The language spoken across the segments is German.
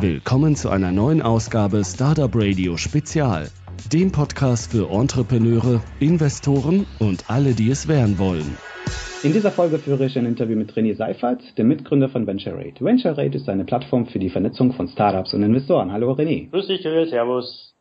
Willkommen zu einer neuen Ausgabe Startup Radio Spezial, dem Podcast für Entrepreneure, Investoren und alle, die es werden wollen. In dieser Folge führe ich ein Interview mit René Seifert, dem Mitgründer von VentureRate. VentureRate ist eine Plattform für die Vernetzung von Startups und Investoren. Hallo René. Grüß dich, servus.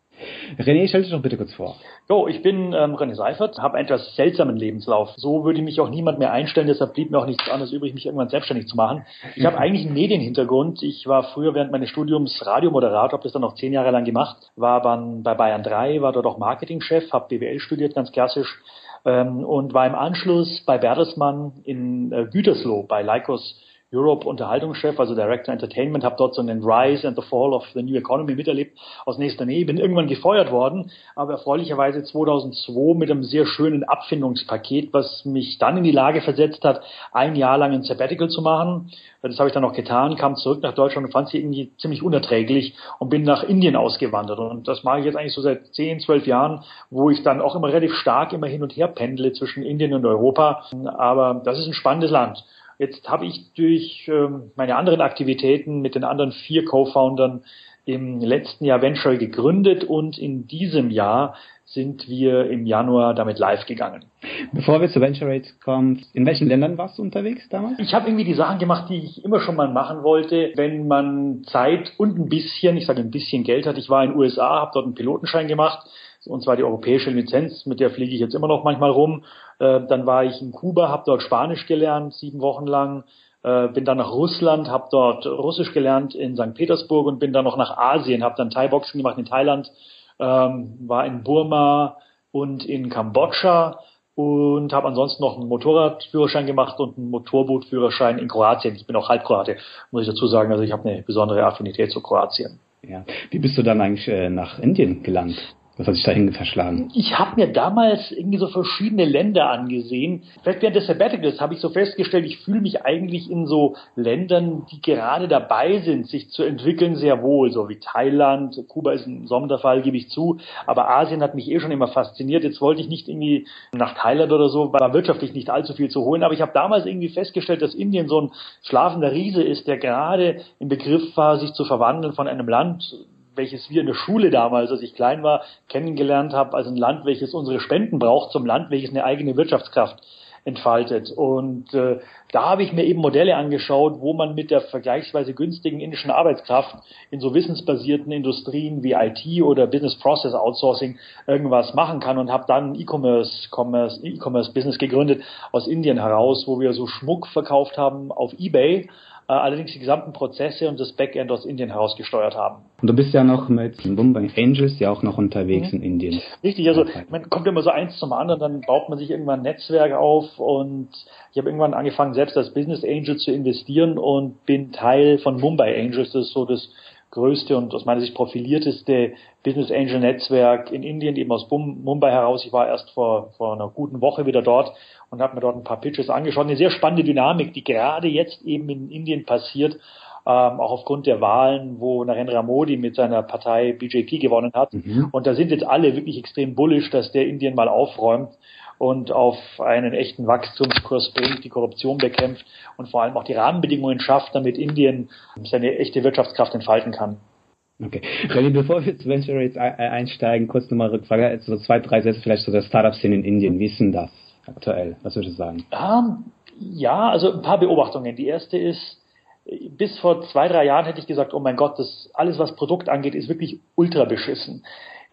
René, stell dich doch bitte kurz vor. Jo, ich bin ähm, René Seifert, habe einen etwas seltsamen Lebenslauf. So würde mich auch niemand mehr einstellen, deshalb blieb mir auch nichts anderes übrig, mich irgendwann selbstständig zu machen. Ich habe eigentlich einen Medienhintergrund. Ich war früher während meines Studiums Radiomoderator, habe das dann noch zehn Jahre lang gemacht, war dann bei Bayern 3, war dort auch Marketingchef, habe BWL studiert, ganz klassisch, ähm, und war im Anschluss bei Bertelsmann in äh, Gütersloh bei Lycos Europe Unterhaltungschef, also Director Entertainment, habe dort so einen Rise and the Fall of the New Economy miterlebt aus nächster Nähe. Bin irgendwann gefeuert worden, aber erfreulicherweise 2002 mit einem sehr schönen Abfindungspaket, was mich dann in die Lage versetzt hat, ein Jahr lang ein Sabbatical zu machen. Das habe ich dann auch getan, kam zurück nach Deutschland und fand sie irgendwie ziemlich unerträglich und bin nach Indien ausgewandert. Und das mache ich jetzt eigentlich so seit 10, 12 Jahren, wo ich dann auch immer relativ stark immer hin und her pendle zwischen Indien und Europa. Aber das ist ein spannendes Land. Jetzt habe ich durch ähm, meine anderen Aktivitäten mit den anderen vier Co-Foundern im letzten Jahr Venture gegründet und in diesem Jahr sind wir im Januar damit live gegangen. Bevor wir zu Venture Rate kommen, in welchen Ländern warst du unterwegs damals? Ich habe irgendwie die Sachen gemacht, die ich immer schon mal machen wollte, wenn man Zeit und ein bisschen, ich sage ein bisschen Geld hat. Ich war in den USA, habe dort einen Pilotenschein gemacht, und zwar die europäische Lizenz, mit der fliege ich jetzt immer noch manchmal rum. Äh, dann war ich in Kuba, habe dort Spanisch gelernt, sieben Wochen lang. Äh, bin dann nach Russland, habe dort Russisch gelernt in St. Petersburg und bin dann noch nach Asien, habe dann Thai-Boxen gemacht in Thailand, ähm, war in Burma und in Kambodscha und habe ansonsten noch einen Motorradführerschein gemacht und einen Motorbootführerschein in Kroatien. Ich bin auch Halbkroate, muss ich dazu sagen. Also ich habe eine besondere Affinität zu Kroatien. Ja. Wie bist du dann eigentlich äh, nach Indien gelangt? Was hat sich dahin verschlagen? Ich habe mir damals irgendwie so verschiedene Länder angesehen. Vielleicht während des Sabbaticals habe ich so festgestellt, ich fühle mich eigentlich in so Ländern, die gerade dabei sind, sich zu entwickeln, sehr wohl. So wie Thailand, Kuba ist ein Sonderfall, gebe ich zu. Aber Asien hat mich eh schon immer fasziniert. Jetzt wollte ich nicht irgendwie nach Thailand oder so, war wirtschaftlich nicht allzu viel zu holen. Aber ich habe damals irgendwie festgestellt, dass Indien so ein schlafender Riese ist, der gerade im Begriff war, sich zu verwandeln von einem Land, welches wir in der Schule damals, als ich klein war, kennengelernt habe, als ein Land, welches unsere Spenden braucht, zum Land, welches eine eigene Wirtschaftskraft entfaltet. Und äh, da habe ich mir eben Modelle angeschaut, wo man mit der vergleichsweise günstigen indischen Arbeitskraft in so wissensbasierten Industrien wie IT oder Business Process Outsourcing irgendwas machen kann und habe dann E-Commerce Commerce, E-Commerce Business gegründet aus Indien heraus, wo wir so Schmuck verkauft haben auf eBay allerdings die gesamten Prozesse und das Backend aus Indien herausgesteuert haben. Und du bist ja noch mit Mumbai Angels ja auch noch unterwegs mhm. in Indien. Richtig, also man kommt immer so eins zum anderen, dann baut man sich irgendwann ein Netzwerk auf und ich habe irgendwann angefangen, selbst als Business Angel zu investieren und bin Teil von Mumbai Angels. Das ist so das größte und aus meiner Sicht profilierteste Business Angel Netzwerk in Indien, eben aus Mumbai heraus. Ich war erst vor, vor einer guten Woche wieder dort und habe mir dort ein paar Pitches angeschaut. Eine sehr spannende Dynamik, die gerade jetzt eben in Indien passiert, ähm, auch aufgrund der Wahlen, wo Narendra Modi mit seiner Partei BJP gewonnen hat. Mhm. Und da sind jetzt alle wirklich extrem bullish, dass der Indien mal aufräumt und auf einen echten Wachstumskurs bringt, die Korruption bekämpft und vor allem auch die Rahmenbedingungen schafft, damit Indien seine echte Wirtschaftskraft entfalten kann. Okay. René, bevor wir zu Venture Rates einsteigen, kurz nochmal Rückfrage, also zwei, drei Sätze vielleicht zu der Startup-Szene in Indien. Wie ist denn das aktuell? Was würdest du sagen? Um, ähm, ja, also ein paar Beobachtungen. Die erste ist, bis vor zwei, drei Jahren hätte ich gesagt, oh mein Gott, das alles, was Produkt angeht, ist wirklich ultra beschissen.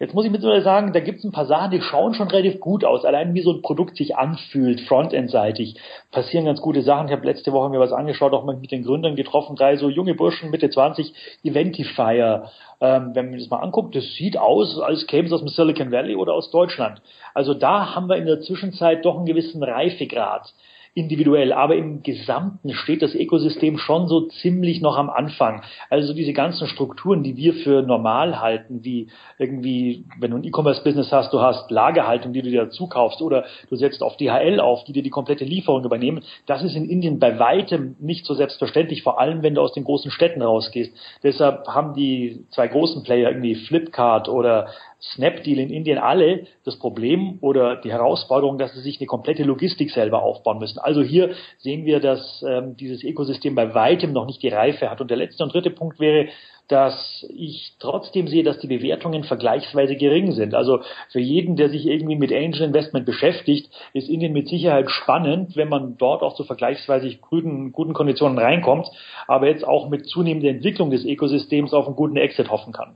Jetzt muss ich mittlerweile sagen, da gibt es ein paar Sachen, die schauen schon relativ gut aus. Allein wie so ein Produkt sich anfühlt, frontendseitig, passieren ganz gute Sachen. Ich habe letzte Woche mir was angeschaut, auch mal mit den Gründern getroffen, drei so junge Burschen, Mitte 20, Eventifier. Ähm, wenn man das mal anguckt, das sieht aus, als käme es aus dem Silicon Valley oder aus Deutschland. Also da haben wir in der Zwischenzeit doch einen gewissen Reifegrad individuell, aber im Gesamten steht das Ökosystem schon so ziemlich noch am Anfang. Also diese ganzen Strukturen, die wir für normal halten, wie irgendwie, wenn du ein E-Commerce-Business hast, du hast Lagerhaltung, die du dir dazu kaufst oder du setzt auf DHL auf, die dir die komplette Lieferung übernehmen, das ist in Indien bei weitem nicht so selbstverständlich, vor allem wenn du aus den großen Städten rausgehst. Deshalb haben die zwei großen Player irgendwie Flipkart oder Snapdeal in Indien alle das Problem oder die Herausforderung, dass sie sich eine komplette Logistik selber aufbauen müssen. Also hier sehen wir, dass ähm, dieses Ökosystem bei weitem noch nicht die Reife hat. Und der letzte und dritte Punkt wäre, dass ich trotzdem sehe, dass die Bewertungen vergleichsweise gering sind. Also für jeden, der sich irgendwie mit Angel Investment beschäftigt, ist Indien mit Sicherheit spannend, wenn man dort auch zu vergleichsweise guten, guten Konditionen reinkommt, aber jetzt auch mit zunehmender Entwicklung des Ökosystems auf einen guten Exit hoffen kann.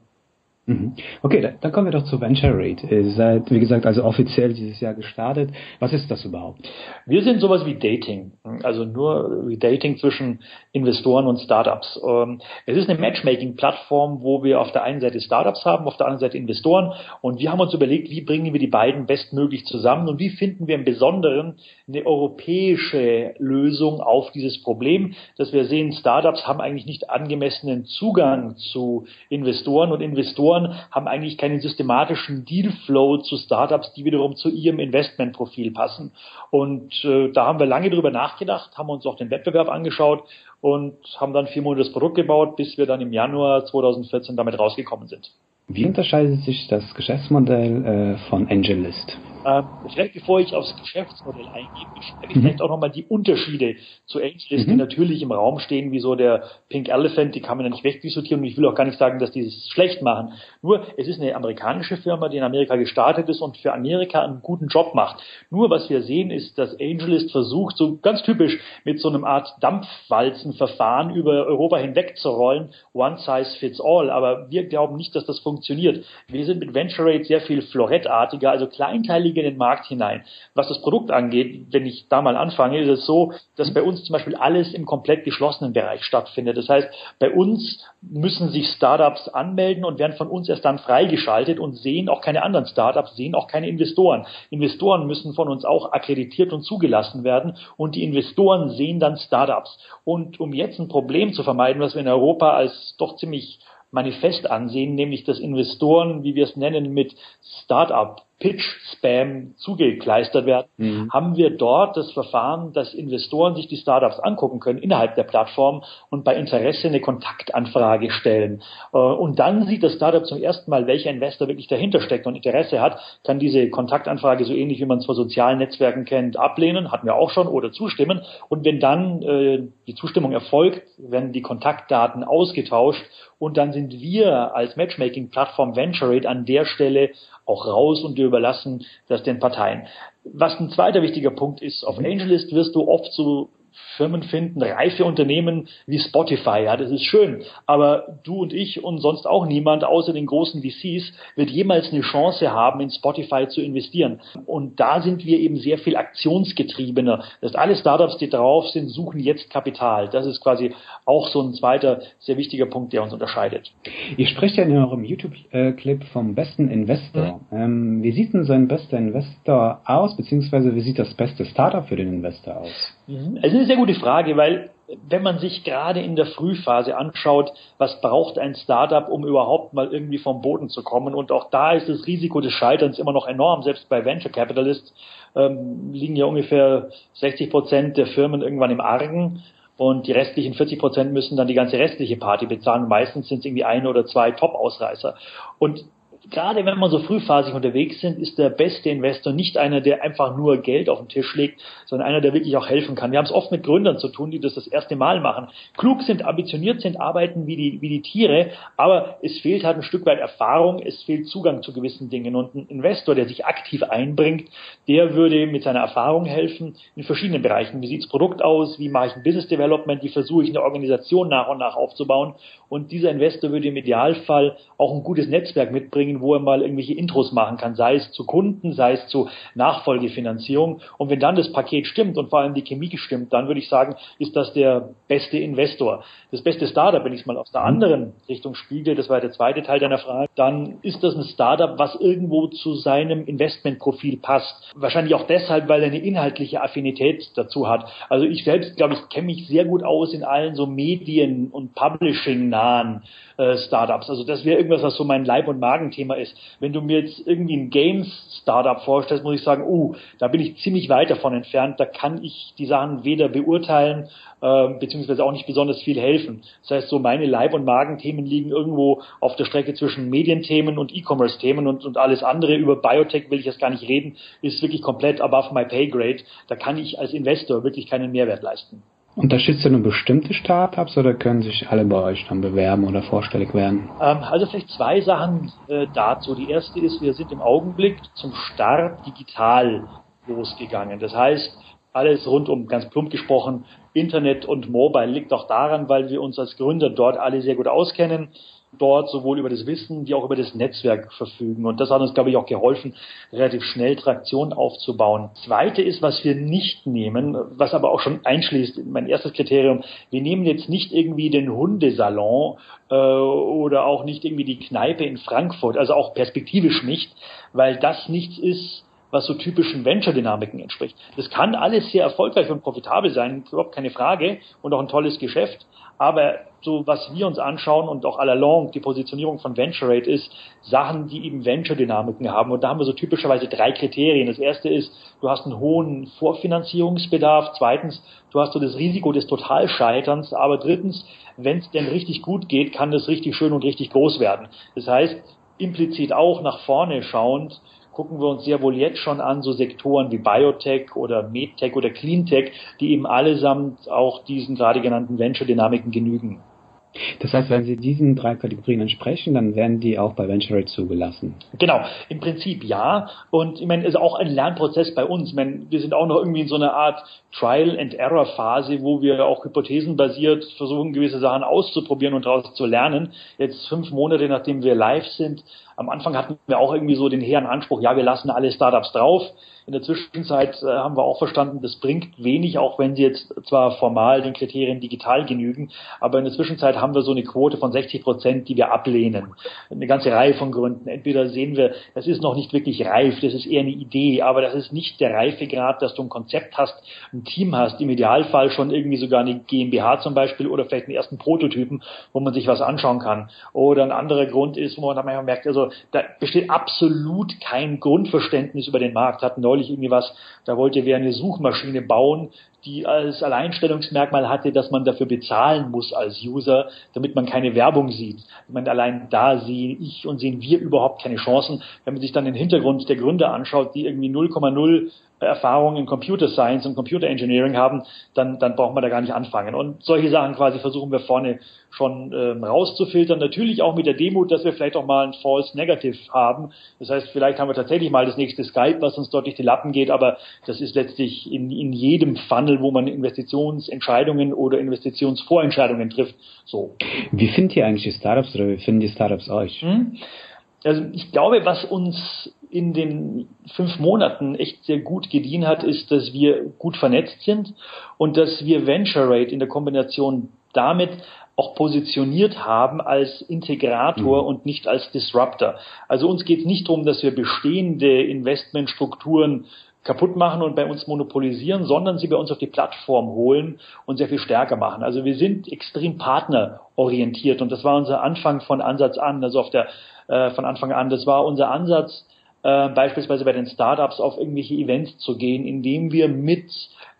Mhm. Okay, dann, dann kommen wir doch zu Venture Rate. Ihr seid, wie gesagt, also offiziell dieses Jahr gestartet. Was ist das überhaupt? Wir sind sowas wie Dating, also nur wie Dating zwischen Investoren und Startups. Ähm, es ist eine Matchmaking-Plattform, wo wir auf der einen Seite Startups haben, auf der anderen Seite Investoren. Und wir haben uns überlegt, wie bringen wir die beiden bestmöglich zusammen und wie finden wir im Besonderen eine europäische Lösung auf dieses Problem, dass wir sehen, Startups haben eigentlich nicht angemessenen Zugang zu Investoren und Investoren Investoren haben eigentlich keinen systematischen Dealflow zu Startups, die wiederum zu ihrem Investmentprofil passen. Und äh, da haben wir lange drüber nachgedacht, haben uns auch den Wettbewerb angeschaut und haben dann vier Monate das Produkt gebaut, bis wir dann im Januar 2014 damit rausgekommen sind. Wie unterscheidet sich das Geschäftsmodell äh, von AngelList? Ähm, vielleicht bevor ich aufs Geschäftsmodell eingehe, beschreibe ich mhm. vielleicht auch nochmal die Unterschiede zu AngelList, mhm. die natürlich im Raum stehen, wie so der Pink Elephant, die kann man ja nicht wegdiskutieren und ich will auch gar nicht sagen, dass die es schlecht machen. Nur, es ist eine amerikanische Firma, die in Amerika gestartet ist und für Amerika einen guten Job macht. Nur, was wir sehen, ist, dass AngelList versucht, so ganz typisch mit so einem Art Dampfwalzenverfahren über Europa hinweg zu rollen, one size fits all, aber wir glauben nicht, dass das funktioniert. Wir sind mit Venture Rate sehr viel florettartiger, also kleinteilig Einstieg in den Markt hinein. Was das Produkt angeht, wenn ich da mal anfange, ist es so, dass bei uns zum Beispiel alles im komplett geschlossenen Bereich stattfindet. Das heißt, bei uns müssen sich Startups anmelden und werden von uns erst dann freigeschaltet und sehen auch keine anderen Startups, sehen auch keine Investoren. Investoren müssen von uns auch akkreditiert und zugelassen werden und die Investoren sehen dann Startups. Und um jetzt ein Problem zu vermeiden, was wir in Europa als doch ziemlich manifest ansehen, nämlich dass Investoren, wie wir es nennen, mit Startup Pitch-Spam zugekleistert werden, mhm. haben wir dort das Verfahren, dass Investoren sich die Startups angucken können innerhalb der Plattform und bei Interesse eine Kontaktanfrage stellen. Äh, und dann sieht das Startup zum ersten Mal, welcher Investor wirklich dahinter steckt und Interesse hat, kann diese Kontaktanfrage so ähnlich wie man es vor sozialen Netzwerken kennt, ablehnen, hatten wir auch schon, oder zustimmen. Und wenn dann äh, die Zustimmung erfolgt, werden die Kontaktdaten ausgetauscht und dann sind wir als Matchmaking-Plattform VentureRate an der Stelle auch raus und wir überlassen das den Parteien. Was ein zweiter wichtiger Punkt ist, auf AngelList wirst du oft so Firmen finden, reife Unternehmen wie Spotify, ja, das ist schön. Aber du und ich und sonst auch niemand außer den großen VCs wird jemals eine Chance haben, in Spotify zu investieren. Und da sind wir eben sehr viel aktionsgetriebener. Das heißt, alle Startups, die drauf sind, suchen jetzt Kapital. Das ist quasi auch so ein zweiter sehr wichtiger Punkt, der uns unterscheidet. Ihr sprecht ja in eurem YouTube-Clip vom besten Investor. Mhm. Ähm, wie sieht denn so ein bester Investor aus, beziehungsweise wie sieht das beste Startup für den Investor aus? Mhm. Es ist eine sehr gute Frage, weil wenn man sich gerade in der Frühphase anschaut, was braucht ein Startup, um überhaupt mal irgendwie vom Boden zu kommen, und auch da ist das Risiko des Scheiterns immer noch enorm. Selbst bei Venture Capitalists ähm, liegen ja ungefähr 60 Prozent der Firmen irgendwann im Argen. Und die restlichen 40 Prozent müssen dann die ganze restliche Party bezahlen. Meistens sind es irgendwie ein oder zwei Top-Ausreißer. Und gerade wenn man so frühphasig unterwegs sind, ist der beste Investor nicht einer, der einfach nur Geld auf den Tisch legt, sondern einer, der wirklich auch helfen kann. Wir haben es oft mit Gründern zu tun, die das das erste Mal machen. Klug sind, ambitioniert sind, arbeiten wie die, wie die Tiere, aber es fehlt halt ein Stück weit Erfahrung, es fehlt Zugang zu gewissen Dingen. Und ein Investor, der sich aktiv einbringt, der würde mit seiner Erfahrung helfen in verschiedenen Bereichen. Wie sieht's Produkt aus? Wie mache ich ein Business Development? Wie versuche ich eine Organisation nach und nach aufzubauen? Und dieser Investor würde im Idealfall auch ein gutes Netzwerk mitbringen, wo er mal irgendwelche Intros machen kann, sei es zu Kunden, sei es zu Nachfolgefinanzierung. Und wenn dann das Paket stimmt und vor allem die Chemie stimmt, dann würde ich sagen, ist das der beste Investor. Das beste Startup, wenn ich es mal aus der mhm. anderen Richtung spiegel, das war der zweite Teil deiner Frage, dann ist das ein Startup, was irgendwo zu seinem Investmentprofil passt. Wahrscheinlich auch deshalb, weil er eine inhaltliche Affinität dazu hat. Also ich selbst, glaube ich, kenne mich sehr gut aus in allen so Medien- und Publishing- nahen äh, Startups. Also das wäre irgendwas, was so mein Leib- und Magenthema ist. Wenn du mir jetzt irgendwie ein Games-Startup vorstellst, muss ich sagen, uh, da bin ich ziemlich weit davon entfernt. Da kann ich die Sachen weder beurteilen, äh, beziehungsweise auch nicht besonders viel helfen. Das heißt, so meine Leib- und Magenthemen liegen irgendwo auf der Strecke zwischen Medienthemen und E-Commerce-Themen und, und alles andere. Über Biotech will ich jetzt gar nicht reden, ist wirklich komplett above my pay grade. Da kann ich als Investor wirklich keinen Mehrwert leisten. Unterstützt ihr nur bestimmte Startups oder können sich alle bei euch dann bewerben oder vorstellig werden? Ähm, also vielleicht zwei Sachen äh, dazu. Die erste ist, wir sind im Augenblick zum Start digital losgegangen. Das heißt, alles rund um, ganz plump gesprochen, Internet und Mobile liegt auch daran, weil wir uns als Gründer dort alle sehr gut auskennen dort sowohl über das Wissen wie auch über das Netzwerk verfügen. Und das hat uns, glaube ich, auch geholfen, relativ schnell Traktion aufzubauen. Zweite ist, was wir nicht nehmen, was aber auch schon einschließt, mein erstes Kriterium, wir nehmen jetzt nicht irgendwie den Hundesalon äh, oder auch nicht irgendwie die Kneipe in Frankfurt, also auch perspektivisch nicht, weil das nichts ist, was so typischen Venture-Dynamiken entspricht. Das kann alles sehr erfolgreich und profitabel sein, überhaupt keine Frage, und auch ein tolles Geschäft. Aber so was wir uns anschauen und auch allalong die Positionierung von Venture Rate ist, Sachen, die eben Venture-Dynamiken haben. Und da haben wir so typischerweise drei Kriterien. Das erste ist, du hast einen hohen Vorfinanzierungsbedarf. Zweitens, du hast so das Risiko des Totalscheiterns. Aber drittens, wenn es denn richtig gut geht, kann das richtig schön und richtig groß werden. Das heißt, implizit auch nach vorne schauend, gucken wir uns sehr wohl jetzt schon an, so Sektoren wie Biotech oder Medtech oder Cleantech, die eben allesamt auch diesen gerade genannten Venture-Dynamiken genügen. Das heißt, wenn Sie diesen drei Kategorien entsprechen, dann werden die auch bei Venture zugelassen. Genau, im Prinzip ja. Und ich meine, es ist auch ein Lernprozess bei uns. Ich meine, wir sind auch noch irgendwie in so einer Art Trial and Error Phase, wo wir auch hypothesenbasiert versuchen, gewisse Sachen auszuprobieren und daraus zu lernen. Jetzt fünf Monate nachdem wir live sind, am Anfang hatten wir auch irgendwie so den hehren Anspruch, ja, wir lassen alle Startups drauf. In der Zwischenzeit äh, haben wir auch verstanden, das bringt wenig, auch wenn sie jetzt zwar formal den Kriterien digital genügen, aber in der Zwischenzeit haben wir so eine Quote von 60 Prozent, die wir ablehnen. Eine ganze Reihe von Gründen. Entweder sehen wir, das ist noch nicht wirklich reif, das ist eher eine Idee, aber das ist nicht der Reifegrad, dass du ein Konzept hast, ein Team hast, im Idealfall schon irgendwie sogar eine GmbH zum Beispiel oder vielleicht einen ersten Prototypen, wo man sich was anschauen kann. Oder ein anderer Grund ist, wo man dann manchmal merkt, also da besteht absolut kein Grundverständnis über den Markt. Hatten neulich irgendwie was, da wollte wer eine Suchmaschine bauen, die als Alleinstellungsmerkmal hatte, dass man dafür bezahlen muss als User, damit man keine Werbung sieht. Ich meine, allein da sehe ich und sehen wir überhaupt keine Chancen. Wenn man sich dann den Hintergrund der Gründer anschaut, die irgendwie 0,0 Erfahrung in Computer Science und Computer Engineering haben, dann, dann braucht man da gar nicht anfangen. Und solche Sachen quasi versuchen wir vorne schon ähm, rauszufiltern. Natürlich auch mit der Demut, dass wir vielleicht auch mal ein False Negative haben. Das heißt, vielleicht haben wir tatsächlich mal das nächste Skype, was uns dort durch die Lappen geht, aber das ist letztlich in, in jedem Funnel, wo man Investitionsentscheidungen oder Investitionsvorentscheidungen trifft, so. Wie findet ihr eigentlich die Startups oder wie finden die Startups euch? Hm? Also ich glaube, was uns in den fünf Monaten echt sehr gut gedient hat, ist, dass wir gut vernetzt sind und dass wir Venture Rate in der Kombination damit auch positioniert haben als Integrator mhm. und nicht als Disruptor. Also uns geht es nicht darum, dass wir bestehende Investmentstrukturen kaputt machen und bei uns monopolisieren, sondern sie bei uns auf die Plattform holen und sehr viel stärker machen. Also wir sind extrem partnerorientiert und das war unser Anfang von Ansatz an, also auf der äh, von Anfang an. Das war unser Ansatz, äh, beispielsweise bei den Startups auf irgendwelche Events zu gehen, indem wir mit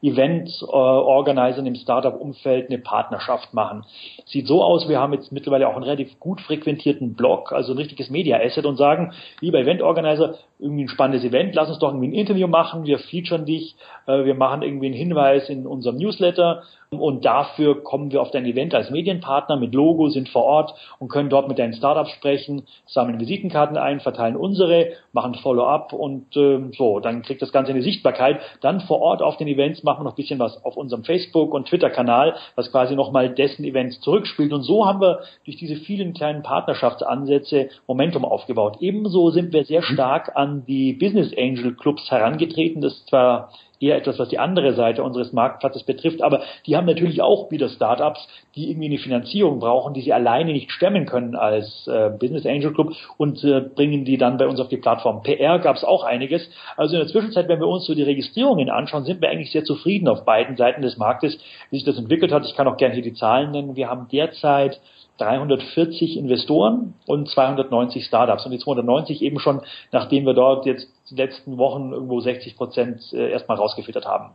Event-Organisern im Startup-Umfeld eine Partnerschaft machen. Sieht so aus, wir haben jetzt mittlerweile auch einen relativ gut frequentierten Blog, also ein richtiges Media-Asset und sagen, lieber Event-Organizer, irgendwie ein spannendes Event, lass uns doch irgendwie ein Interview machen, wir featuren dich, äh, wir machen irgendwie einen Hinweis in unserem Newsletter und dafür kommen wir auf dein Event als Medienpartner mit Logo, sind vor Ort und können dort mit deinen Startups sprechen, sammeln Visitenkarten ein, verteilen unsere, machen Follow-up und äh, so, dann kriegt das Ganze eine Sichtbarkeit. Dann vor Ort auf den Events machen wir noch ein bisschen was auf unserem Facebook- und Twitter-Kanal, was quasi nochmal dessen Events zurückspielt. Und so haben wir durch diese vielen kleinen Partnerschaftsansätze Momentum aufgebaut. Ebenso sind wir sehr stark an die Business Angel Clubs herangetreten. Das ist zwar eher etwas, was die andere Seite unseres Marktplatzes betrifft. Aber die haben natürlich auch wieder Startups, die irgendwie eine Finanzierung brauchen, die sie alleine nicht stemmen können als äh, Business Angel Club und äh, bringen die dann bei uns auf die Plattform. PR gab es auch einiges. Also in der Zwischenzeit, wenn wir uns so die Registrierungen anschauen, sind wir eigentlich sehr zufrieden auf beiden Seiten des Marktes, wie sich das entwickelt hat. Ich kann auch gerne hier die Zahlen nennen. Wir haben derzeit 340 Investoren und 290 Startups. Und die 290 eben schon, nachdem wir dort jetzt die letzten Wochen irgendwo 60 Prozent äh, erstmal rausgefüttert haben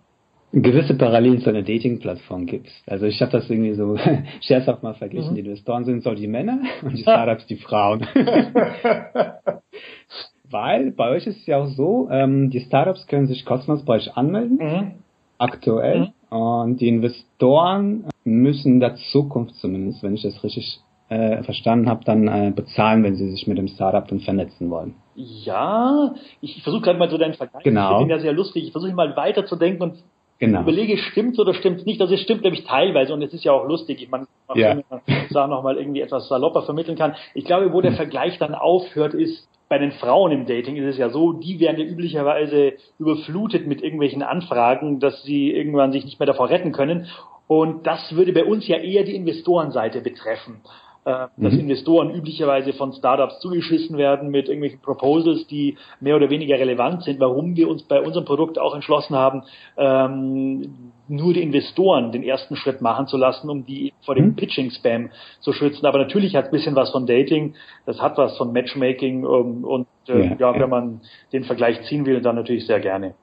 gewisse Parallelen zu einer Dating-Plattform gibt. Also ich habe das irgendwie so scherzhaft mal verglichen. Mhm. Die Investoren sind so die Männer und die Startups die Frauen. Weil bei euch ist es ja auch so, ähm, die Startups können sich kostenlos bei euch anmelden, mhm. aktuell. Mhm. Und die Investoren müssen der Zukunft zumindest, wenn ich das richtig äh, verstanden habe, dann äh, bezahlen, wenn sie sich mit dem Startup dann vernetzen wollen. Ja, ich versuche gerade mal so deinen Vergleich. Genau. Ich finde ja sehr lustig. Ich versuche mal weiterzudenken und Genau. überlege, stimmt oder stimmt nicht. Also es stimmt nämlich teilweise und es ist ja auch lustig. Ich meine, ja. da nochmal irgendwie etwas salopper vermitteln kann. Ich glaube, wo der Vergleich dann aufhört, ist bei den Frauen im Dating ist es ja so, die werden ja üblicherweise überflutet mit irgendwelchen Anfragen, dass sie irgendwann sich nicht mehr davor retten können. Und das würde bei uns ja eher die Investorenseite betreffen dass mhm. Investoren üblicherweise von Startups zugeschissen werden mit irgendwelchen Proposals, die mehr oder weniger relevant sind, warum wir uns bei unserem Produkt auch entschlossen haben, ähm, nur die Investoren den ersten Schritt machen zu lassen, um die vor dem mhm. Pitching-Spam zu schützen. Aber natürlich hat es ein bisschen was von Dating, das hat was von Matchmaking um, und äh, ja, ja, wenn man den Vergleich ziehen will, dann natürlich sehr gerne.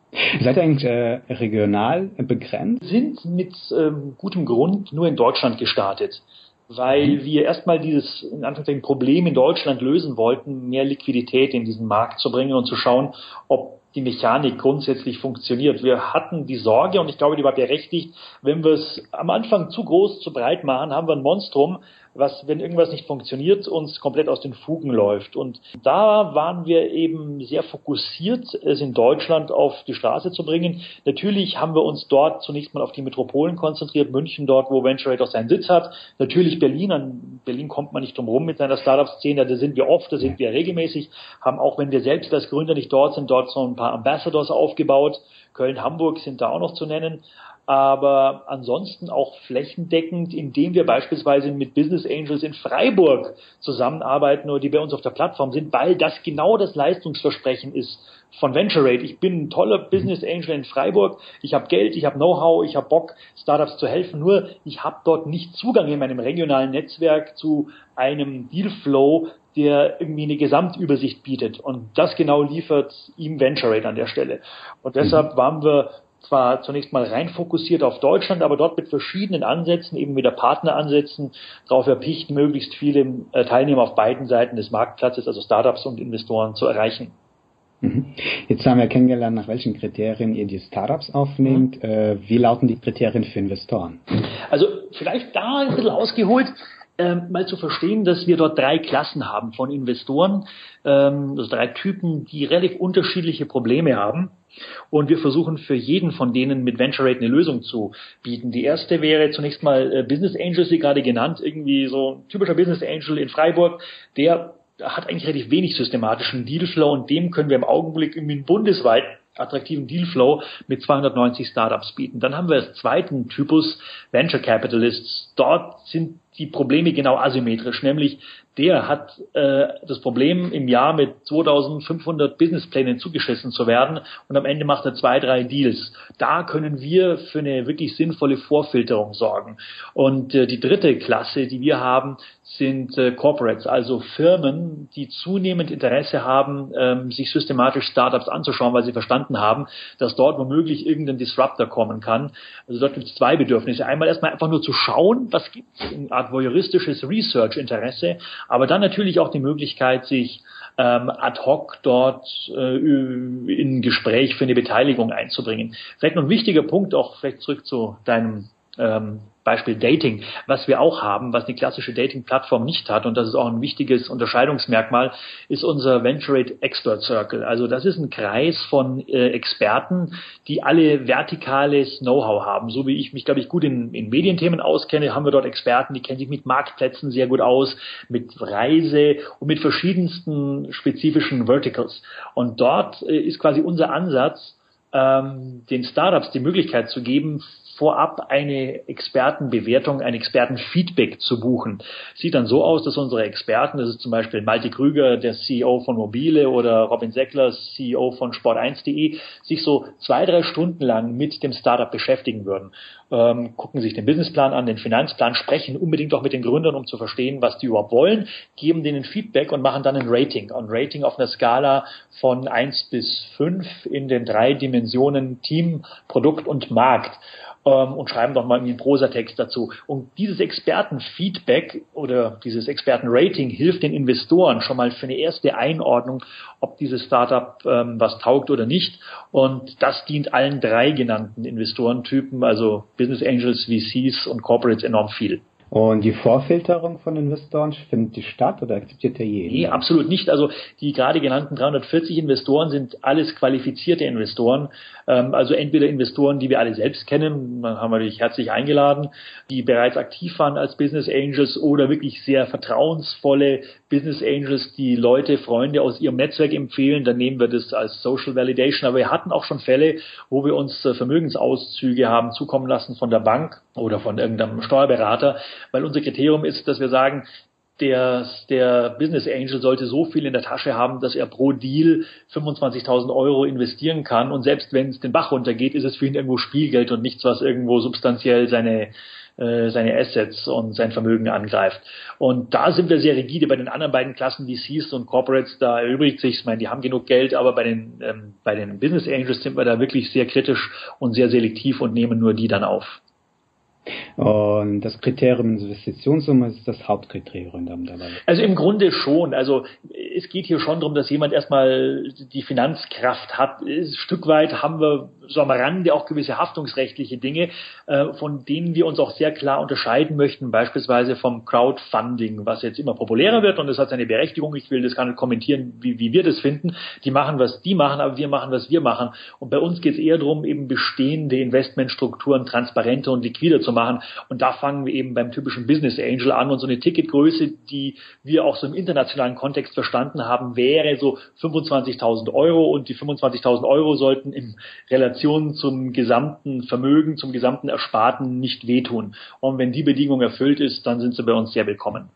Seid ihr eigentlich äh, regional begrenzt? Sind mit ähm, gutem Grund nur in Deutschland gestartet weil mhm. wir erstmal dieses in Anführungszeichen Problem in Deutschland lösen wollten, mehr Liquidität in diesen Markt zu bringen und zu schauen, ob die Mechanik grundsätzlich funktioniert. Wir hatten die Sorge, und ich glaube, die war berechtigt, wenn wir es am Anfang zu groß, zu breit machen, haben wir ein Monstrum, was, wenn irgendwas nicht funktioniert, uns komplett aus den Fugen läuft. Und da waren wir eben sehr fokussiert, es in Deutschland auf die Straße zu bringen. Natürlich haben wir uns dort zunächst mal auf die Metropolen konzentriert, München dort, wo VentureRate auch seinen Sitz hat. Natürlich Berlin, an Berlin kommt man nicht drum rum mit seiner Startup-Szene, da sind wir oft, da sind wir regelmäßig, haben auch, wenn wir selbst als Gründer nicht dort sind, dort so ein paar Ambassadors aufgebaut. Köln, Hamburg sind da auch noch zu nennen aber ansonsten auch flächendeckend, indem wir beispielsweise mit Business Angels in Freiburg zusammenarbeiten oder die bei uns auf der Plattform sind, weil das genau das Leistungsversprechen ist von VentureRate. Ich bin ein toller Business Angel in Freiburg, ich habe Geld, ich habe Know-how, ich habe Bock, Startups zu helfen, nur ich habe dort nicht Zugang in meinem regionalen Netzwerk zu einem Dealflow, der irgendwie eine Gesamtübersicht bietet. Und das genau liefert ihm VentureRate an der Stelle. Und deshalb waren wir zwar zunächst mal rein fokussiert auf Deutschland, aber dort mit verschiedenen Ansätzen, eben wieder Partneransätzen, darauf erpicht, möglichst viele äh, Teilnehmer auf beiden Seiten des Marktplatzes, also Startups und Investoren, zu erreichen. Mhm. Jetzt haben wir kennengelernt, nach welchen Kriterien ihr die Startups aufnehmt. Mhm. Äh, wie lauten die Kriterien für Investoren? Also vielleicht da ein bisschen ausgeholt ähm, mal zu verstehen, dass wir dort drei Klassen haben von Investoren, ähm, also drei Typen, die relativ unterschiedliche Probleme haben. Und wir versuchen für jeden von denen mit VentureRate eine Lösung zu bieten. Die erste wäre zunächst mal äh, Business Angels, wie gerade genannt, irgendwie so ein typischer Business Angel in Freiburg, der hat eigentlich relativ wenig systematischen Dealflow und dem können wir im Augenblick irgendwie bundesweit attraktiven Dealflow mit 290 Startups bieten. Dann haben wir als zweiten Typus Venture Capitalists. Dort sind die Probleme genau asymmetrisch, nämlich der hat äh, das Problem, im Jahr mit 2500 Businessplänen zugeschissen zu werden und am Ende macht er zwei, drei Deals. Da können wir für eine wirklich sinnvolle Vorfilterung sorgen. Und äh, die dritte Klasse, die wir haben, sind äh, Corporates, also Firmen, die zunehmend Interesse haben, ähm, sich systematisch Startups anzuschauen, weil sie verstanden haben, dass dort womöglich irgendein Disruptor kommen kann. Also dort gibt es zwei Bedürfnisse. Einmal erstmal einfach nur zu schauen, was gibt es, eine Art voyeuristisches Research-Interesse, aber dann natürlich auch die Möglichkeit, sich ähm, ad hoc dort äh, in Gespräch für eine Beteiligung einzubringen. Vielleicht noch ein wichtiger Punkt, auch vielleicht zurück zu deinem ähm, Beispiel Dating, was wir auch haben, was eine klassische Dating-Plattform nicht hat, und das ist auch ein wichtiges Unterscheidungsmerkmal, ist unser Venturate Expert Circle. Also das ist ein Kreis von äh, Experten, die alle vertikales Know-how haben. So wie ich mich, glaube ich, gut in, in Medienthemen auskenne, haben wir dort Experten, die kennen sich mit Marktplätzen sehr gut aus, mit Reise und mit verschiedensten spezifischen Verticals. Und dort äh, ist quasi unser Ansatz, ähm, den Startups die Möglichkeit zu geben, vorab eine Expertenbewertung, ein Expertenfeedback zu buchen. Sieht dann so aus, dass unsere Experten, das ist zum Beispiel Malte Krüger, der CEO von Mobile oder Robin Seckler, CEO von Sport1.de, sich so zwei, drei Stunden lang mit dem Startup beschäftigen würden. ähm, gucken sich den Businessplan an, den Finanzplan, sprechen unbedingt auch mit den Gründern, um zu verstehen, was die überhaupt wollen, geben denen Feedback und machen dann ein Rating. Ein Rating auf einer Skala von eins bis fünf in den drei Dimensionen Team, Produkt und Markt ähm, und schreiben doch mal irgendwie einen Prosatext dazu. Und dieses Expertenfeedback oder dieses Expertenrating hilft den Investoren schon mal für eine erste Einordnung, ob dieses Startup ähm, was taugt oder nicht. Und das dient allen drei genannten Investorentypen, also Business Angels, VCs und Corporates enorm viel. Und die Vorfilterung von Investoren findet die statt oder akzeptiert der jeden? Nee, absolut nicht. Also die gerade genannten 340 Investoren sind alles qualifizierte Investoren. Ähm, also entweder Investoren, die wir alle selbst kennen, dann haben wir dich herzlich eingeladen, die bereits aktiv waren als Business Angels oder wirklich sehr vertrauensvolle Business Angels, die Leute, Freunde aus ihrem Netzwerk empfehlen. Dann nehmen wir das als Social Validation. Aber wir hatten auch schon Fälle, wo wir uns äh, Vermögensauszüge haben zukommen lassen von der Bank oder von irgendeinem Steuerberater weil unser Kriterium ist, dass wir sagen, der, der Business Angel sollte so viel in der Tasche haben, dass er pro Deal 25.000 Euro investieren kann. Und selbst wenn es den Bach runtergeht, ist es für ihn irgendwo Spielgeld und nichts, was irgendwo substanziell seine, äh, seine Assets und sein Vermögen angreift. Und da sind wir sehr rigide. Bei den anderen beiden Klassen, VCs und Corporates, da erübrigt sich, ich meine, die haben genug Geld, aber bei den, ähm, bei den Business Angels sind wir da wirklich sehr kritisch und sehr selektiv und nehmen nur die dann auf. Und das Kriterium Investitionssumme ist das Hauptkriterium dabei. Also im Grunde schon. Also es geht hier schon darum, dass jemand erstmal die Finanzkraft hat. Ein Stück weit haben wir so am Rande auch gewisse haftungsrechtliche Dinge, äh, von denen wir uns auch sehr klar unterscheiden möchten, beispielsweise vom Crowdfunding, was jetzt immer populärer wird und das hat seine Berechtigung. Ich will das gar nicht kommentieren, wie, wie wir das finden. Die machen, was die machen, aber wir machen, was wir machen. Und bei uns geht es eher darum, eben bestehende Investmentstrukturen transparenter und liquider zu machen. Und da fangen wir eben beim typischen Business Angel an und so eine Ticketgröße, die wir auch so im internationalen Kontext verstanden haben, wäre so 25.000 Euro und die 25.000 Euro sollten im Relation zum gesamten Vermögen, zum gesamten Ersparten nicht wehtun. Und wenn die Bedingung erfüllt ist, dann sind sie bei uns sehr willkommen.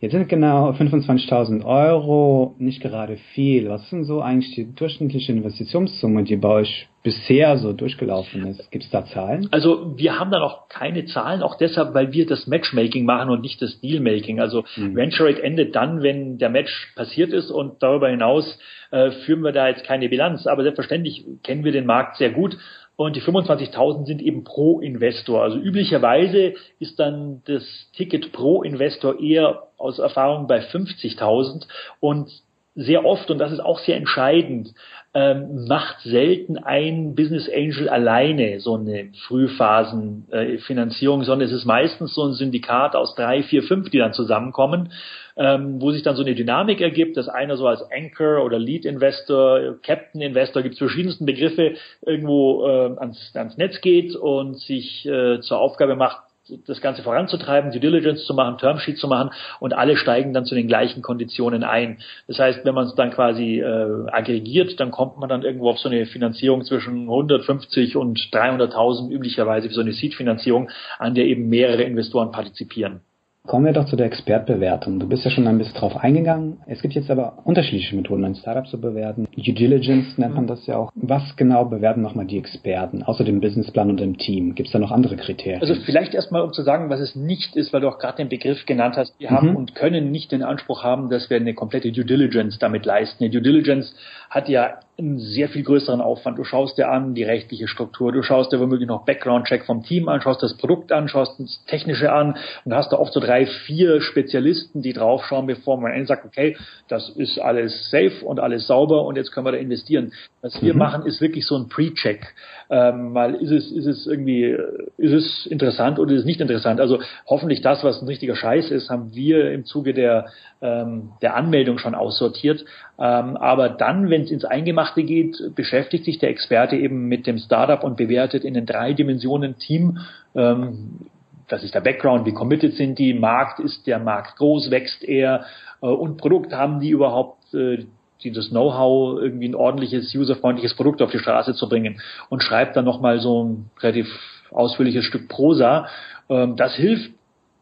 Jetzt sind genau 25.000 Euro nicht gerade viel. Was sind so eigentlich die durchschnittliche Investitionssumme, die bei euch bisher so durchgelaufen ist? Gibt es da Zahlen? Also wir haben da noch keine Zahlen, auch deshalb, weil wir das Matchmaking machen und nicht das Dealmaking. Also mhm. Venture Rate endet dann, wenn der Match passiert ist und darüber hinaus äh, führen wir da jetzt keine Bilanz. Aber selbstverständlich kennen wir den Markt sehr gut und die 25.000 sind eben pro Investor. Also üblicherweise ist dann das Ticket pro Investor eher aus Erfahrung bei 50.000 und sehr oft, und das ist auch sehr entscheidend, ähm, macht selten ein Business Angel alleine so eine Frühphasenfinanzierung, äh, sondern es ist meistens so ein Syndikat aus drei, vier, fünf, die dann zusammenkommen, ähm, wo sich dann so eine Dynamik ergibt, dass einer so als Anchor oder Lead Investor, Captain Investor, gibt es verschiedensten Begriffe, irgendwo äh, ans, ans Netz geht und sich äh, zur Aufgabe macht, das Ganze voranzutreiben, Due Diligence zu machen, Termsheet zu machen und alle steigen dann zu den gleichen Konditionen ein. Das heißt, wenn man es dann quasi äh, aggregiert, dann kommt man dann irgendwo auf so eine Finanzierung zwischen 150 und 300.000 üblicherweise für so eine Seed-Finanzierung, an der eben mehrere Investoren partizipieren. Kommen wir doch zu der Expertbewertung. Du bist ja schon ein bisschen drauf eingegangen. Es gibt jetzt aber unterschiedliche Methoden, ein Startup zu bewerten. Due Diligence nennt man das ja auch. Was genau bewerten nochmal die Experten, außer dem Businessplan und dem Team? Gibt es da noch andere Kriterien? Also vielleicht erstmal, um zu sagen, was es nicht ist, weil du auch gerade den Begriff genannt hast. Wir mhm. haben und können nicht den Anspruch haben, dass wir eine komplette Due Diligence damit leisten. Eine Due Diligence hat ja einen sehr viel größeren Aufwand. Du schaust dir an die rechtliche Struktur, du schaust dir womöglich noch Background-Check vom Team an, schaust das Produkt an, schaust das Technische an und hast da oft so drei, vier Spezialisten, die draufschauen, bevor man sagt, okay, das ist alles safe und alles sauber und jetzt können wir da investieren. Was wir mhm. machen, ist wirklich so ein Pre-Check. Ähm, mal ist es, ist es irgendwie, ist es interessant oder ist es nicht interessant? Also hoffentlich das, was ein richtiger Scheiß ist, haben wir im Zuge der, ähm, der Anmeldung schon aussortiert. Ähm, aber dann, wenn es ins Eingemachte geht, beschäftigt sich der Experte eben mit dem Startup und bewertet in den drei Dimensionen Team, ähm, das ist der Background, wie committed sind die, Markt ist der Markt groß, wächst er äh, und Produkt haben die überhaupt äh, die Know-how, irgendwie ein ordentliches, userfreundliches Produkt auf die Straße zu bringen und schreibt dann nochmal so ein relativ ausführliches Stück Prosa. Ähm, das hilft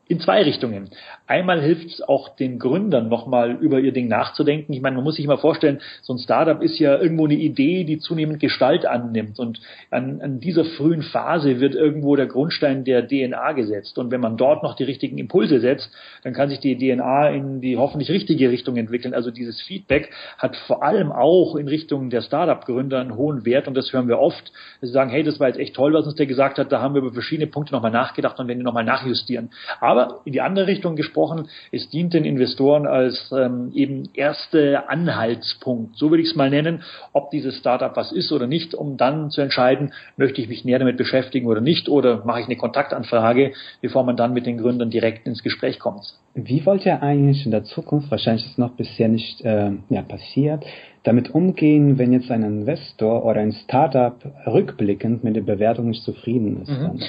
in zwei Richtungen. Einmal hilft es auch den Gründern nochmal über ihr Ding nachzudenken. Ich meine, man muss sich mal vorstellen, so ein Startup ist ja irgendwo eine Idee, die zunehmend Gestalt annimmt. Und an, an dieser frühen Phase wird irgendwo der Grundstein der DNA gesetzt. Und wenn man dort noch die richtigen Impulse setzt, dann kann sich die DNA in die hoffentlich richtige Richtung entwickeln. Also dieses Feedback hat vor allem auch in Richtung der Startup-Gründer einen hohen Wert. Und das hören wir oft. Sie sagen, hey, das war jetzt echt toll, was uns der gesagt hat. Da haben wir über verschiedene Punkte nochmal nachgedacht und werden die nochmal nachjustieren. Aber in die andere Richtung gesprochen, es dient den Investoren als ähm, eben erster Anhaltspunkt, so würde ich es mal nennen, ob dieses Startup was ist oder nicht, um dann zu entscheiden, möchte ich mich näher damit beschäftigen oder nicht oder mache ich eine Kontaktanfrage, bevor man dann mit den Gründern direkt ins Gespräch kommt. Wie wollt ihr eigentlich in der Zukunft, wahrscheinlich ist es noch bisher nicht äh, ja, passiert, damit umgehen, wenn jetzt ein Investor oder ein Startup rückblickend mit der Bewertung nicht zufrieden ist? Mhm.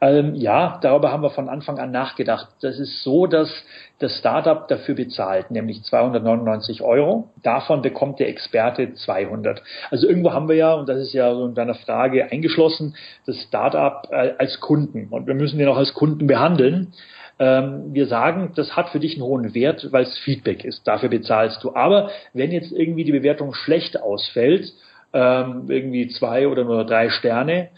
Ähm, ja, darüber haben wir von Anfang an nachgedacht. Das ist so, dass das Startup dafür bezahlt, nämlich 299 Euro. Davon bekommt der Experte 200. Also irgendwo haben wir ja, und das ist ja so in deiner Frage eingeschlossen, das Startup äh, als Kunden. Und wir müssen den auch als Kunden behandeln. Ähm, wir sagen, das hat für dich einen hohen Wert, weil es Feedback ist. Dafür bezahlst du. Aber wenn jetzt irgendwie die Bewertung schlecht ausfällt, ähm, irgendwie zwei oder nur drei Sterne,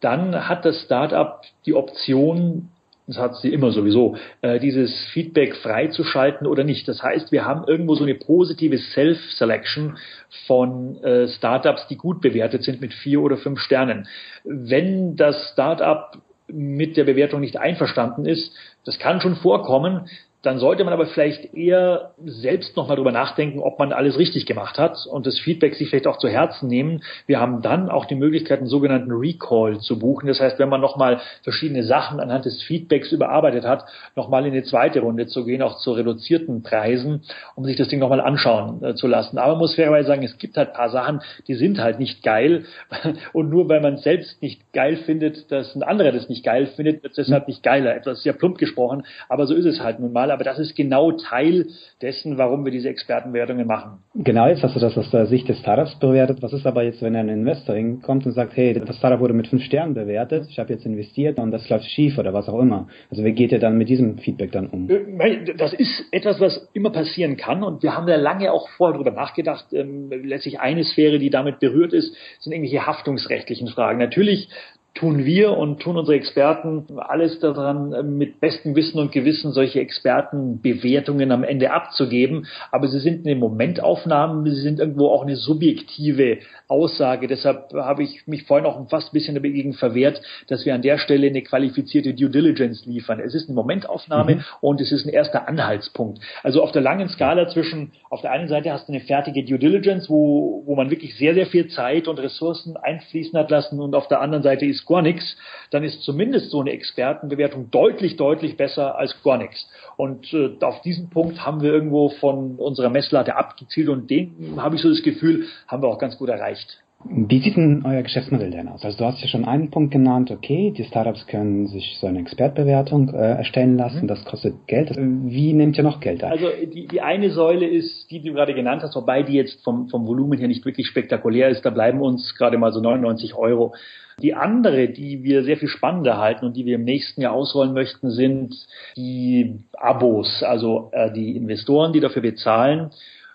dann hat das Startup die Option, das hat sie immer sowieso, äh, dieses Feedback freizuschalten oder nicht. Das heißt, wir haben irgendwo so eine positive Self-Selection von äh, Startups, die gut bewertet sind mit vier oder fünf Sternen. Wenn das Startup mit der Bewertung nicht einverstanden ist. Das kann schon vorkommen dann sollte man aber vielleicht eher selbst nochmal drüber nachdenken, ob man alles richtig gemacht hat und das Feedback sich vielleicht auch zu Herzen nehmen. Wir haben dann auch die Möglichkeit, einen sogenannten Recall zu buchen. Das heißt, wenn man nochmal verschiedene Sachen anhand des Feedbacks überarbeitet hat, nochmal in die zweite Runde zu gehen, auch zu reduzierten Preisen, um sich das Ding nochmal anschauen äh, zu lassen. Aber man muss fairerweise sagen, es gibt halt paar Sachen, die sind halt nicht geil. Und nur weil man es selbst nicht geil findet, dass ein anderer das nicht geil findet, wird es deshalb nicht geiler. Etwas sehr plump gesprochen, aber so ist es halt nun mal aber das ist genau Teil dessen, warum wir diese Expertenwertungen machen. Genau, jetzt hast du das aus der Sicht des Startups bewertet. Was ist aber jetzt, wenn ein Investor hinkommt und sagt, hey, das Startup wurde mit fünf Sternen bewertet, ich habe jetzt investiert und das läuft schief oder was auch immer. Also wie geht ihr dann mit diesem Feedback dann um? Äh, das ist etwas, was immer passieren kann und wir haben da lange auch vorher darüber nachgedacht. Ähm, letztlich eine Sphäre, die damit berührt ist, sind irgendwelche haftungsrechtlichen Fragen. Natürlich tun wir und tun unsere Experten alles daran, mit bestem Wissen und Gewissen solche Expertenbewertungen am Ende abzugeben. Aber sie sind eine Momentaufnahmen, sie sind irgendwo auch eine subjektive Aussage. Deshalb habe ich mich vorhin auch fast ein bisschen dagegen verwehrt, dass wir an der Stelle eine qualifizierte Due Diligence liefern. Es ist eine Momentaufnahme mhm. und es ist ein erster Anhaltspunkt. Also auf der langen Skala zwischen, auf der einen Seite hast du eine fertige Due Diligence, wo, wo man wirklich sehr, sehr viel Zeit und Ressourcen einfließen hat lassen und auf der anderen Seite ist gar nichts, dann ist zumindest so eine Expertenbewertung deutlich, deutlich besser als gar nichts. Und äh, auf diesen Punkt haben wir irgendwo von unserer Messlatte abgezielt und den habe ich so das Gefühl, haben wir auch ganz gut erreicht. Wie sieht denn euer Geschäftsmodell denn aus? Also du hast ja schon einen Punkt genannt, okay, die Startups können sich so eine Expertbewertung äh, erstellen lassen, mhm. das kostet Geld. Wie nehmt ihr noch Geld ein? Also die, die eine Säule ist die, die du gerade genannt hast, wobei die jetzt vom, vom Volumen her nicht wirklich spektakulär ist. Da bleiben uns gerade mal so 99 Euro. Die andere, die wir sehr viel spannender halten und die wir im nächsten Jahr ausrollen möchten, sind die Abos, also äh, die Investoren, die dafür bezahlen,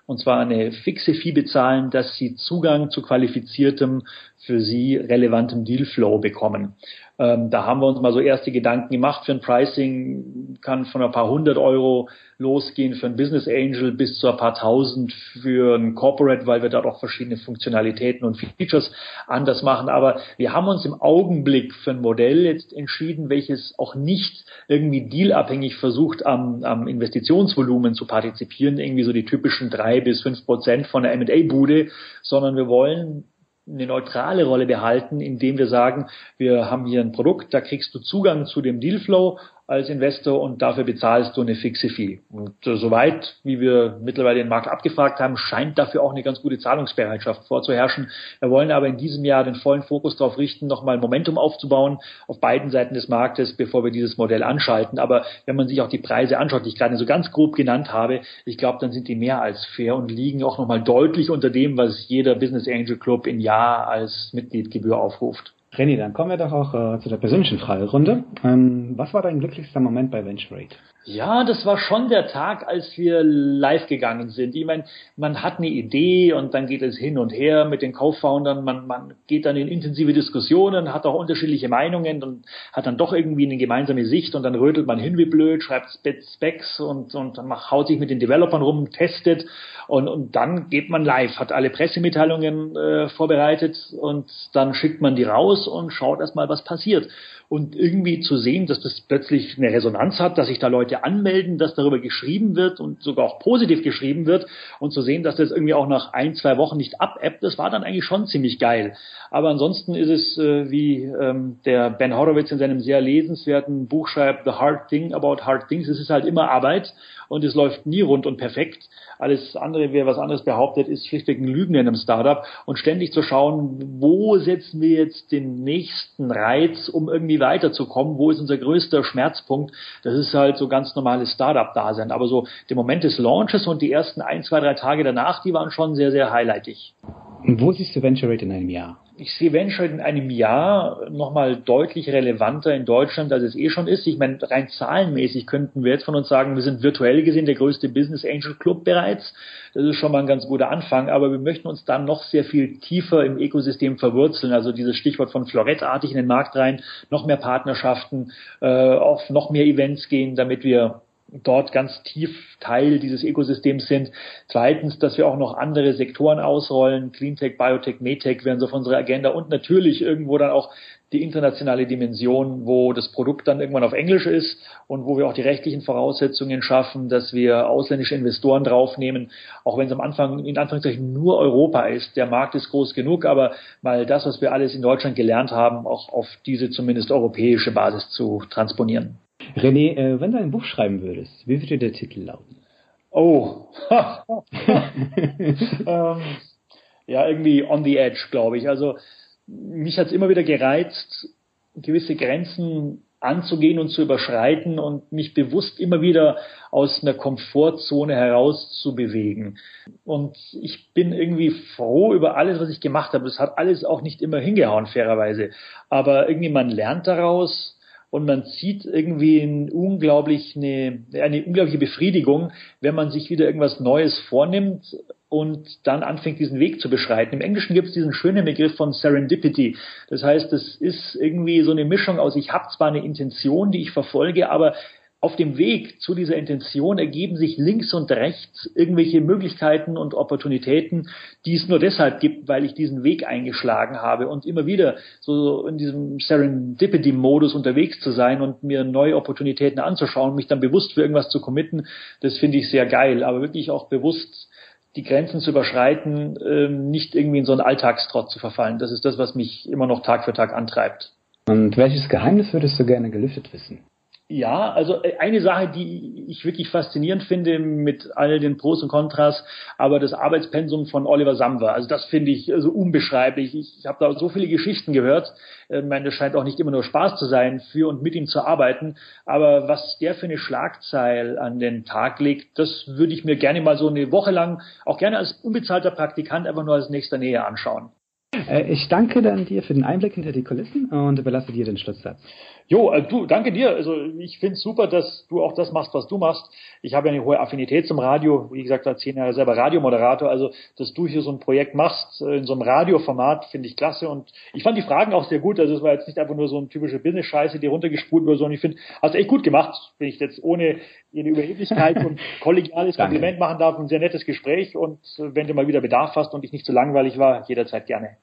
und zwar eine fixe Fee bezahlen, dass sie Zugang zu qualifiziertem, für sie relevantem Dealflow bekommen. Ähm, da haben wir uns mal so erste Gedanken gemacht. Für ein Pricing kann von ein paar hundert Euro losgehen für ein Business Angel bis zu ein paar tausend für ein Corporate, weil wir dort auch verschiedene Funktionalitäten und Features anders machen. Aber wir haben uns im Augenblick für ein Modell jetzt entschieden, welches auch nicht irgendwie dealabhängig versucht, am, am Investitionsvolumen zu partizipieren, irgendwie so die typischen drei bis fünf Prozent von der M&A-Bude, sondern wir wollen eine neutrale Rolle behalten, indem wir sagen, wir haben hier ein Produkt, da kriegst du Zugang zu dem Dealflow als Investor und dafür bezahlst du eine fixe Fee. Und äh, soweit, wie wir mittlerweile den Markt abgefragt haben, scheint dafür auch eine ganz gute Zahlungsbereitschaft vorzuherrschen. Wir wollen aber in diesem Jahr den vollen Fokus darauf richten, nochmal Momentum aufzubauen auf beiden Seiten des Marktes, bevor wir dieses Modell anschalten. Aber wenn man sich auch die Preise anschaut, die ich gerade so ganz grob genannt habe, ich glaube, dann sind die mehr als fair und liegen auch nochmal deutlich unter dem, was jeder Business Angel Club im Jahr als Mitgliedgebühr aufruft. René, dann kommen wir doch auch äh, zu der persönlichen Fragerunde. Ähm, was war dein glücklichster Moment bei Venture Rate? Ja, das war schon der Tag, als wir live gegangen sind. Ich meine, man hat eine Idee und dann geht es hin und her mit den Co-Foundern. Man, man geht dann in intensive Diskussionen, hat auch unterschiedliche Meinungen und hat dann doch irgendwie eine gemeinsame Sicht und dann rötelt man hin wie blöd, schreibt Specs und, und macht, haut sich mit den Developern rum, testet und, und dann geht man live, hat alle Pressemitteilungen äh, vorbereitet und dann schickt man die raus und schaut erstmal, was passiert und irgendwie zu sehen, dass das plötzlich eine Resonanz hat, dass sich da Leute anmelden, dass darüber geschrieben wird und sogar auch positiv geschrieben wird und zu sehen, dass das irgendwie auch nach ein, zwei Wochen nicht abebbt, das war dann eigentlich schon ziemlich geil. Aber ansonsten ist es, äh, wie ähm, der Ben Horowitz in seinem sehr lesenswerten Buch schreibt, The Hard Thing About Hard Things, es ist halt immer Arbeit und es läuft nie rund und perfekt. Alles andere, wer was anderes behauptet, ist schlichtweg ein Lügen in einem Startup und ständig zu schauen, wo setzen wir jetzt den nächsten Reiz, um irgendwie weiterzukommen, wo ist unser größter Schmerzpunkt, das ist halt so ganz normales Startup-Dasein. Aber so der Moment des Launches und die ersten ein, zwei, drei Tage danach, die waren schon sehr, sehr highlightig. Wo siehst du Venture Rate in einem Jahr? Ich sehe Venture in einem Jahr nochmal deutlich relevanter in Deutschland, als es eh schon ist. Ich meine, rein zahlenmäßig könnten wir jetzt von uns sagen, wir sind virtuell gesehen der größte Business Angel Club bereits. Das ist schon mal ein ganz guter Anfang, aber wir möchten uns dann noch sehr viel tiefer im Ökosystem verwurzeln. Also dieses Stichwort von florettartig in den Markt rein, noch mehr Partnerschaften, äh, auf noch mehr Events gehen, damit wir dort ganz tief Teil dieses Ökosystems sind. Zweitens, dass wir auch noch andere Sektoren ausrollen. Cleantech, Biotech, Medtech wären so auf unserer Agenda und natürlich irgendwo dann auch die internationale Dimension, wo das Produkt dann irgendwann auf Englisch ist und wo wir auch die rechtlichen Voraussetzungen schaffen, dass wir ausländische Investoren draufnehmen, auch wenn es am Anfang in Anführungszeichen nur Europa ist. Der Markt ist groß genug, aber mal das, was wir alles in Deutschland gelernt haben, auch auf diese zumindest europäische Basis zu transponieren. René, äh, wenn du ein Buch schreiben würdest, wie würde der Titel lauten? Oh. ähm, ja, irgendwie on the edge, glaube ich. Also mich hat es immer wieder gereizt, gewisse Grenzen anzugehen und zu überschreiten und mich bewusst immer wieder aus einer Komfortzone heraus zu bewegen. Und ich bin irgendwie froh über alles, was ich gemacht habe. Es hat alles auch nicht immer hingehauen, fairerweise. Aber irgendwie man lernt daraus und man zieht irgendwie ein unglaublich eine, eine unglaubliche Befriedigung, wenn man sich wieder irgendwas Neues vornimmt und dann anfängt, diesen Weg zu beschreiten. Im Englischen gibt es diesen schönen Begriff von Serendipity. Das heißt, es ist irgendwie so eine Mischung aus, ich habe zwar eine Intention, die ich verfolge, aber auf dem Weg zu dieser Intention ergeben sich links und rechts irgendwelche Möglichkeiten und Opportunitäten, die es nur deshalb gibt, weil ich diesen Weg eingeschlagen habe und immer wieder so in diesem Serendipity-Modus unterwegs zu sein und mir neue Opportunitäten anzuschauen, mich dann bewusst für irgendwas zu committen, das finde ich sehr geil, aber wirklich auch bewusst die Grenzen zu überschreiten, ähm, nicht irgendwie in so einen Alltagstrott zu verfallen. Das ist das, was mich immer noch Tag für Tag antreibt. Und welches Geheimnis würdest du gerne gelüftet wissen? Ja, also äh, eine Sache, die ich wirklich faszinierend finde mit all den Pros und Kontras, aber das Arbeitspensum von Oliver Samwer, also das finde ich also unbeschreiblich. Ich, ich habe da so viele Geschichten gehört. Ich meine, das scheint auch nicht immer nur Spaß zu sein, für und mit ihm zu arbeiten. Aber was der für eine Schlagzeil an den Tag legt, das würde ich mir gerne mal so eine Woche lang, auch gerne als unbezahlter Praktikant, einfach nur als nächster Nähe anschauen. Äh, ich danke dann dir für den Einblick hinter die Kulissen und überlasse dir den Schlusssatz. Jo, äh, du, danke dir. Also ich finde es super, dass du auch das machst, was du machst. Ich habe ja eine hohe Affinität zum Radio. Wie gesagt, als zehn Jahre selber Radiomoderator. Also, dass du hier so ein Projekt machst äh, in so einem Radioformat, finde ich klasse. Und ich fand die Fragen auch sehr gut. Also es war jetzt nicht einfach nur so eine typische Business-Scheiße, die runtergespult wurde, sondern ich finde, hast echt gut gemacht. Wenn ich jetzt ohne jede Überheblichkeit und kollegiales Kompliment machen darf, ein sehr nettes Gespräch. Und äh, wenn du mal wieder Bedarf hast und ich nicht zu langweilig war, jederzeit gerne.